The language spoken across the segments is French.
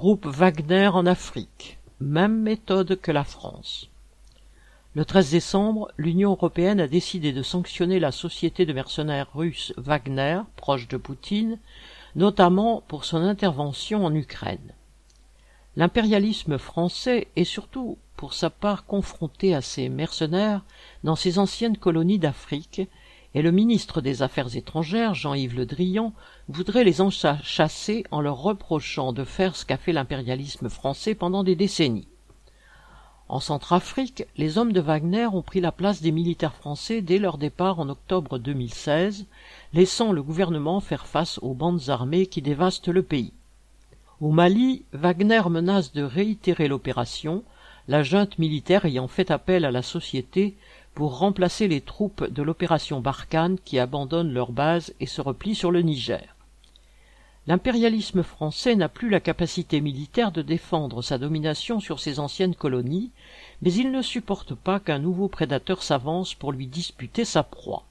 Groupe Wagner en Afrique. Même méthode que la France. Le 13 décembre, l'Union européenne a décidé de sanctionner la société de mercenaires russe Wagner, proche de Poutine, notamment pour son intervention en Ukraine. L'impérialisme français est surtout pour sa part confronté à ces mercenaires dans ses anciennes colonies d'Afrique, et le ministre des Affaires étrangères, Jean-Yves Le Drian, voudrait les en chasser en leur reprochant de faire ce qu'a fait l'impérialisme français pendant des décennies. En Centrafrique, les hommes de Wagner ont pris la place des militaires français dès leur départ en octobre 2016, laissant le gouvernement faire face aux bandes armées qui dévastent le pays. Au Mali, Wagner menace de réitérer l'opération, la junte militaire ayant fait appel à la société pour remplacer les troupes de l'opération Barkhane qui abandonnent leur base et se replient sur le Niger. L'impérialisme français n'a plus la capacité militaire de défendre sa domination sur ses anciennes colonies, mais il ne supporte pas qu'un nouveau prédateur s'avance pour lui disputer sa proie.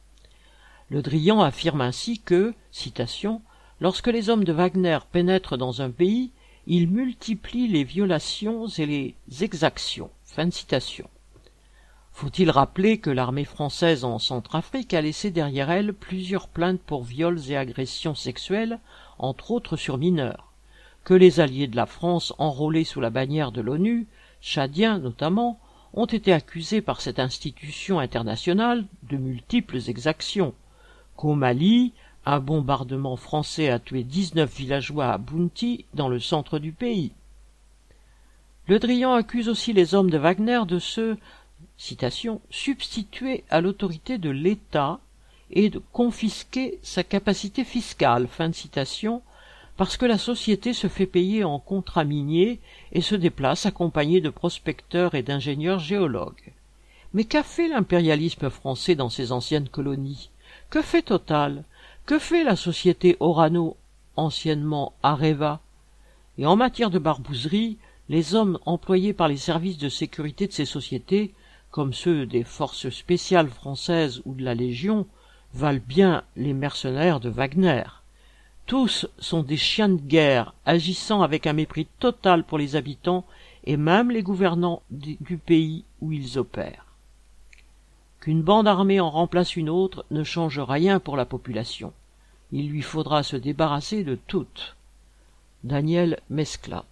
Le Drian affirme ainsi que, citation, lorsque les hommes de Wagner pénètrent dans un pays, ils multiplient les violations et les exactions. Fin citation. Faut-il rappeler que l'armée française en Centrafrique a laissé derrière elle plusieurs plaintes pour viols et agressions sexuelles entre autres sur mineurs, que les alliés de la France enrôlés sous la bannière de l'ONU, tchadiens notamment, ont été accusés par cette institution internationale de multiples exactions, qu'au Mali, un bombardement français a tué dix-neuf villageois à Bounty, dans le centre du pays. Le Drian accuse aussi les hommes de Wagner de se citation, substituer à l'autorité de l'État et de confisquer sa capacité fiscale, fin de citation, parce que la société se fait payer en contrats miniers et se déplace accompagnée de prospecteurs et d'ingénieurs géologues. Mais qu'a fait l'impérialisme français dans ses anciennes colonies? Que fait Total? Que fait la société Orano, anciennement Areva? Et en matière de barbouzerie, les hommes employés par les services de sécurité de ces sociétés, comme ceux des forces spéciales françaises ou de la Légion, valent bien les mercenaires de Wagner. Tous sont des chiens de guerre, agissant avec un mépris total pour les habitants et même les gouvernants du pays où ils opèrent. Qu'une bande armée en remplace une autre ne change rien pour la population. Il lui faudra se débarrasser de toutes. Daniel Mescla